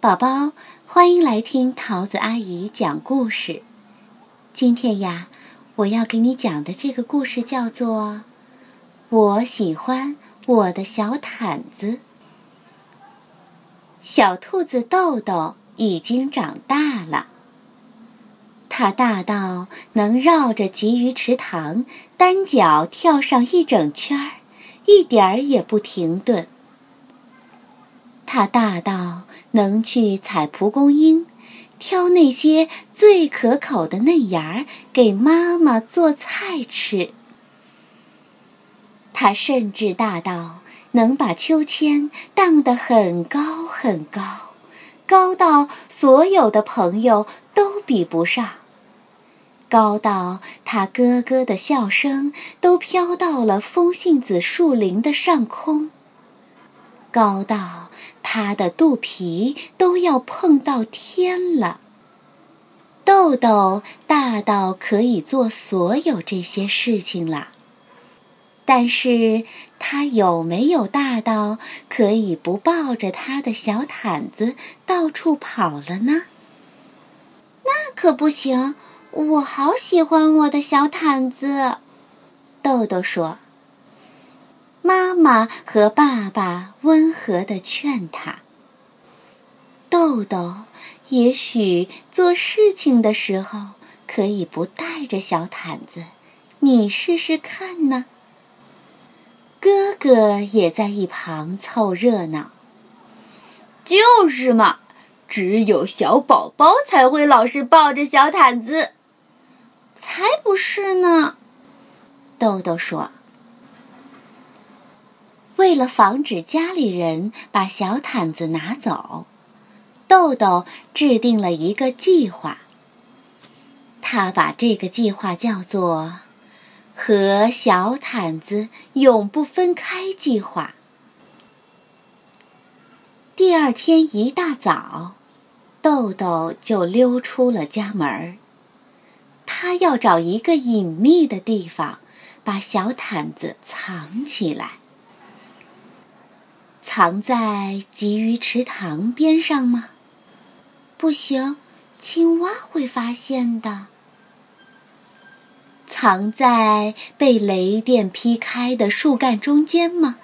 宝宝，欢迎来听桃子阿姨讲故事。今天呀，我要给你讲的这个故事叫做《我喜欢我的小毯子》。小兔子豆豆已经长大了，它大到能绕着鲫鱼池塘单脚跳上一整圈儿，一点儿也不停顿。他大到能去采蒲公英，挑那些最可口的嫩芽儿给妈妈做菜吃。他甚至大到能把秋千荡得很高很高，高到所有的朋友都比不上，高到他咯咯的笑声都飘到了风信子树林的上空，高到。他的肚皮都要碰到天了。豆豆大到可以做所有这些事情了，但是他有没有大到可以不抱着他的小毯子到处跑了呢？那可不行，我好喜欢我的小毯子。豆豆说。妈妈和爸爸温和地劝他：“豆豆，也许做事情的时候可以不带着小毯子，你试试看呢。”哥哥也在一旁凑热闹：“就是嘛，只有小宝宝才会老是抱着小毯子。”“才不是呢！”豆豆说。为了防止家里人把小毯子拿走，豆豆制定了一个计划。他把这个计划叫做“和小毯子永不分开计划”。第二天一大早，豆豆就溜出了家门。他要找一个隐秘的地方，把小毯子藏起来。藏在鲫鱼池塘边上吗？不行，青蛙会发现的。藏在被雷电劈开的树干中间吗？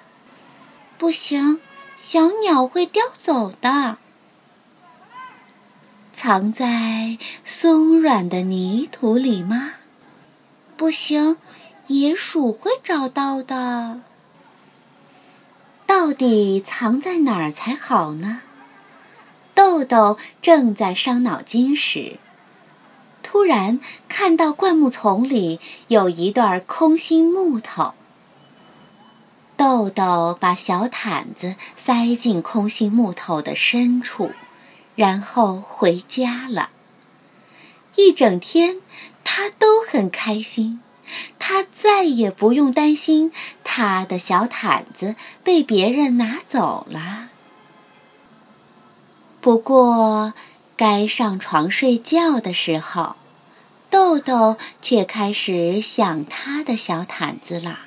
不行，小鸟会叼走的。藏在松软的泥土里吗？不行，野鼠会找到的。到底藏在哪儿才好呢？豆豆正在伤脑筋时，突然看到灌木丛里有一段空心木头。豆豆把小毯子塞进空心木头的深处，然后回家了。一整天，他都很开心。他再也不用担心他的小毯子被别人拿走了。不过，该上床睡觉的时候，豆豆却开始想他的小毯子了。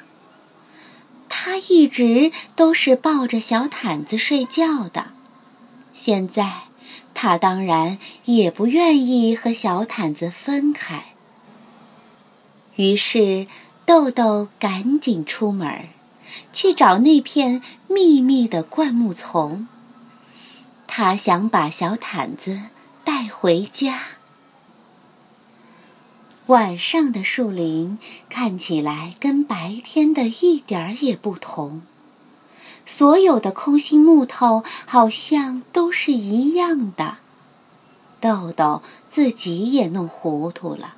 他一直都是抱着小毯子睡觉的，现在他当然也不愿意和小毯子分开。于是，豆豆赶紧出门，去找那片密密的灌木丛。他想把小毯子带回家。晚上的树林看起来跟白天的一点儿也不同，所有的空心木头好像都是一样的。豆豆自己也弄糊涂了。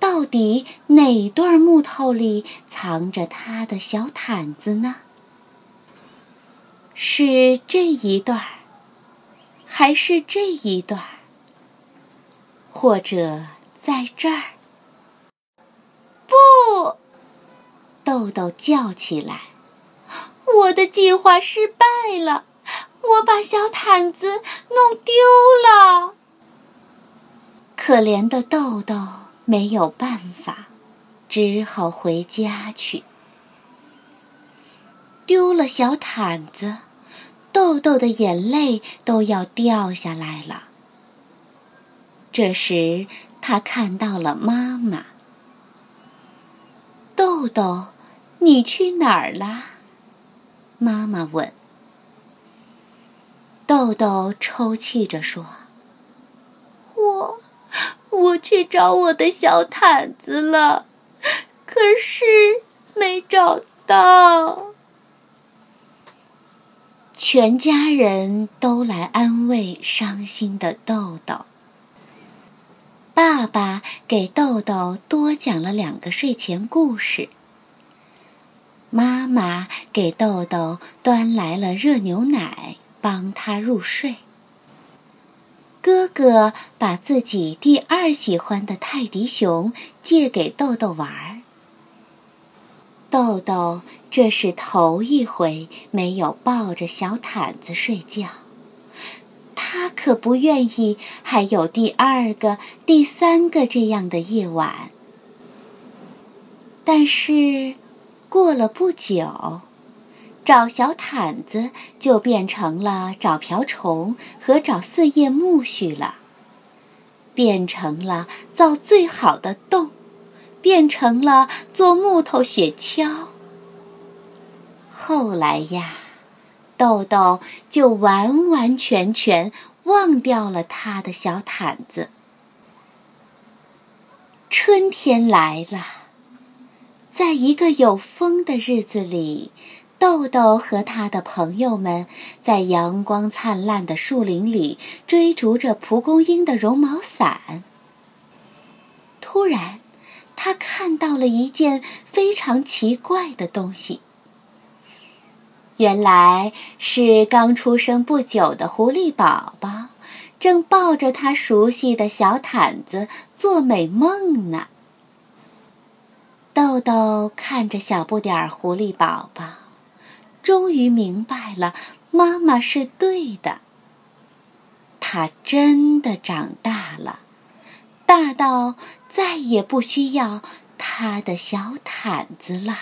到底哪段木头里藏着他的小毯子呢？是这一段，还是这一段，或者在这儿？不！豆豆叫起来：“我的计划失败了，我把小毯子弄丢了。”可怜的豆豆。没有办法，只好回家去。丢了小毯子，豆豆的眼泪都要掉下来了。这时，他看到了妈妈。豆豆，你去哪儿了？妈妈问。豆豆抽泣着说：“我，我去找我的小毯子了，可是没找到。”全家人都来安慰伤心的豆豆。爸爸给豆豆多讲了两个睡前故事。妈妈给豆豆端来了热牛奶，帮他入睡。哥哥把自己第二喜欢的泰迪熊借给豆豆玩儿。豆豆这是头一回没有抱着小毯子睡觉。他可不愿意还有第二个、第三个这样的夜晚。但是，过了不久，找小毯子就变成了找瓢虫和找四叶苜蓿了，变成了造最好的洞，变成了做木头雪橇。后来呀。豆豆就完完全全忘掉了他的小毯子。春天来了，在一个有风的日子里，豆豆和他的朋友们在阳光灿烂的树林里追逐着蒲公英的绒毛伞。突然，他看到了一件非常奇怪的东西。原来是刚出生不久的狐狸宝宝，正抱着他熟悉的小毯子做美梦呢。豆豆看着小不点儿狐狸宝宝，终于明白了，妈妈是对的。他真的长大了，大到再也不需要他的小毯子了。